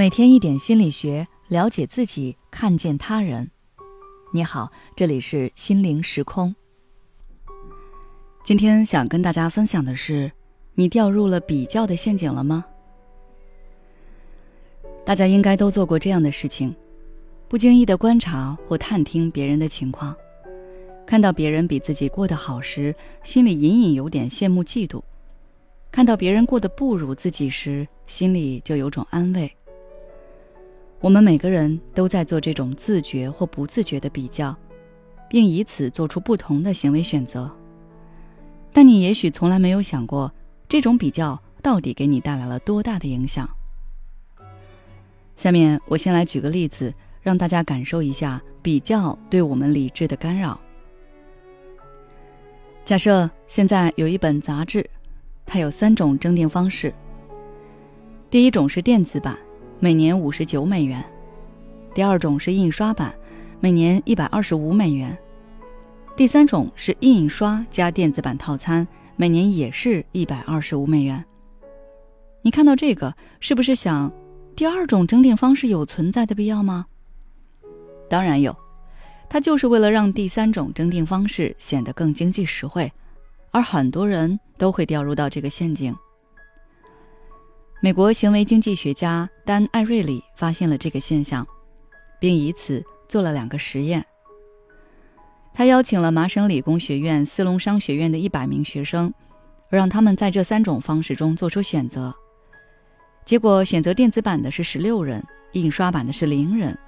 每天一点心理学，了解自己，看见他人。你好，这里是心灵时空。今天想跟大家分享的是，你掉入了比较的陷阱了吗？大家应该都做过这样的事情：不经意的观察或探听别人的情况，看到别人比自己过得好时，心里隐隐有点羡慕嫉妒；看到别人过得不如自己时，心里就有种安慰。我们每个人都在做这种自觉或不自觉的比较，并以此做出不同的行为选择。但你也许从来没有想过，这种比较到底给你带来了多大的影响。下面我先来举个例子，让大家感受一下比较对我们理智的干扰。假设现在有一本杂志，它有三种征订方式。第一种是电子版。每年五十九美元，第二种是印刷版，每年一百二十五美元，第三种是印刷加电子版套餐，每年也是一百二十五美元。你看到这个，是不是想，第二种征订方式有存在的必要吗？当然有，它就是为了让第三种征订方式显得更经济实惠，而很多人都会掉入到这个陷阱。美国行为经济学家丹·艾瑞里发现了这个现象，并以此做了两个实验。他邀请了麻省理工学院斯隆商学院的一百名学生，让他们在这三种方式中做出选择。结果，选择电子版的是十六人，印刷版的是零人，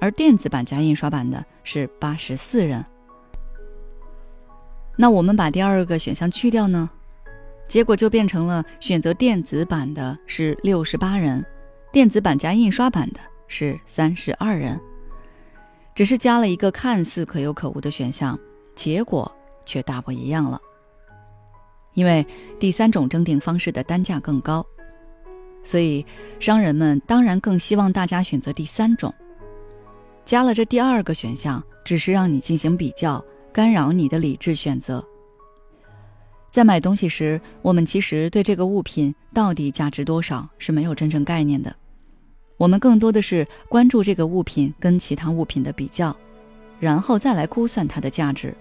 而电子版加印刷版的是八十四人。那我们把第二个选项去掉呢？结果就变成了选择电子版的是六十八人，电子版加印刷版的是三十二人，只是加了一个看似可有可无的选项，结果却大不一样了。因为第三种征订方式的单价更高，所以商人们当然更希望大家选择第三种。加了这第二个选项，只是让你进行比较，干扰你的理智选择。在买东西时，我们其实对这个物品到底价值多少是没有真正概念的。我们更多的是关注这个物品跟其他物品的比较，然后再来估算它的价值。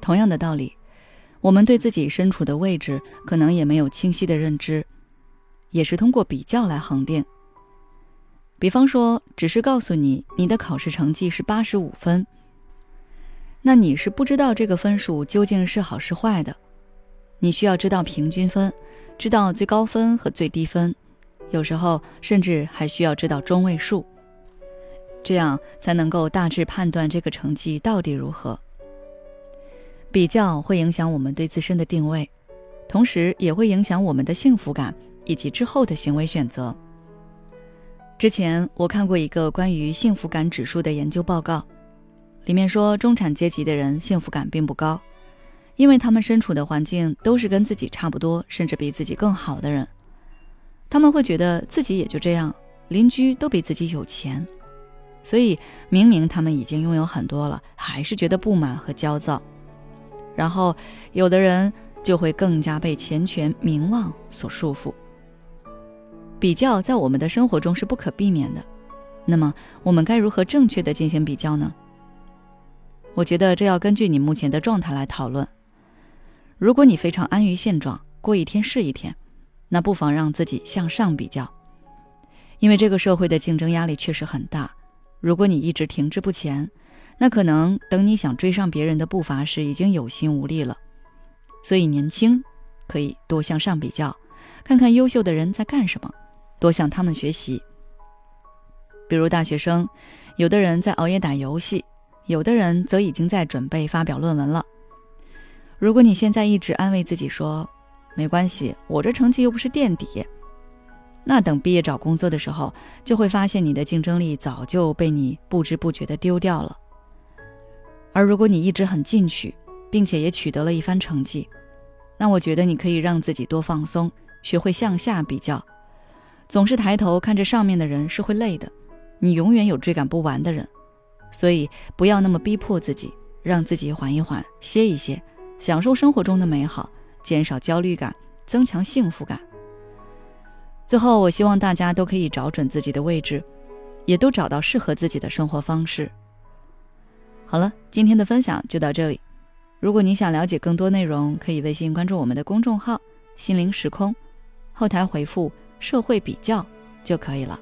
同样的道理，我们对自己身处的位置可能也没有清晰的认知，也是通过比较来恒定。比方说，只是告诉你你的考试成绩是八十五分。那你是不知道这个分数究竟是好是坏的，你需要知道平均分，知道最高分和最低分，有时候甚至还需要知道中位数，这样才能够大致判断这个成绩到底如何。比较会影响我们对自身的定位，同时也会影响我们的幸福感以及之后的行为选择。之前我看过一个关于幸福感指数的研究报告。里面说，中产阶级的人幸福感并不高，因为他们身处的环境都是跟自己差不多，甚至比自己更好的人。他们会觉得自己也就这样，邻居都比自己有钱，所以明明他们已经拥有很多了，还是觉得不满和焦躁。然后，有的人就会更加被钱权、名望所束缚。比较在我们的生活中是不可避免的，那么我们该如何正确的进行比较呢？我觉得这要根据你目前的状态来讨论。如果你非常安于现状，过一天是一天，那不妨让自己向上比较，因为这个社会的竞争压力确实很大。如果你一直停滞不前，那可能等你想追上别人的步伐时，已经有心无力了。所以年轻可以多向上比较，看看优秀的人在干什么，多向他们学习。比如大学生，有的人在熬夜打游戏。有的人则已经在准备发表论文了。如果你现在一直安慰自己说“没关系，我这成绩又不是垫底”，那等毕业找工作的时候，就会发现你的竞争力早就被你不知不觉的丢掉了。而如果你一直很进取，并且也取得了一番成绩，那我觉得你可以让自己多放松，学会向下比较。总是抬头看着上面的人是会累的，你永远有追赶不完的人。所以不要那么逼迫自己，让自己缓一缓，歇一歇，享受生活中的美好，减少焦虑感，增强幸福感。最后，我希望大家都可以找准自己的位置，也都找到适合自己的生活方式。好了，今天的分享就到这里。如果你想了解更多内容，可以微信关注我们的公众号“心灵时空”，后台回复“社会比较”就可以了。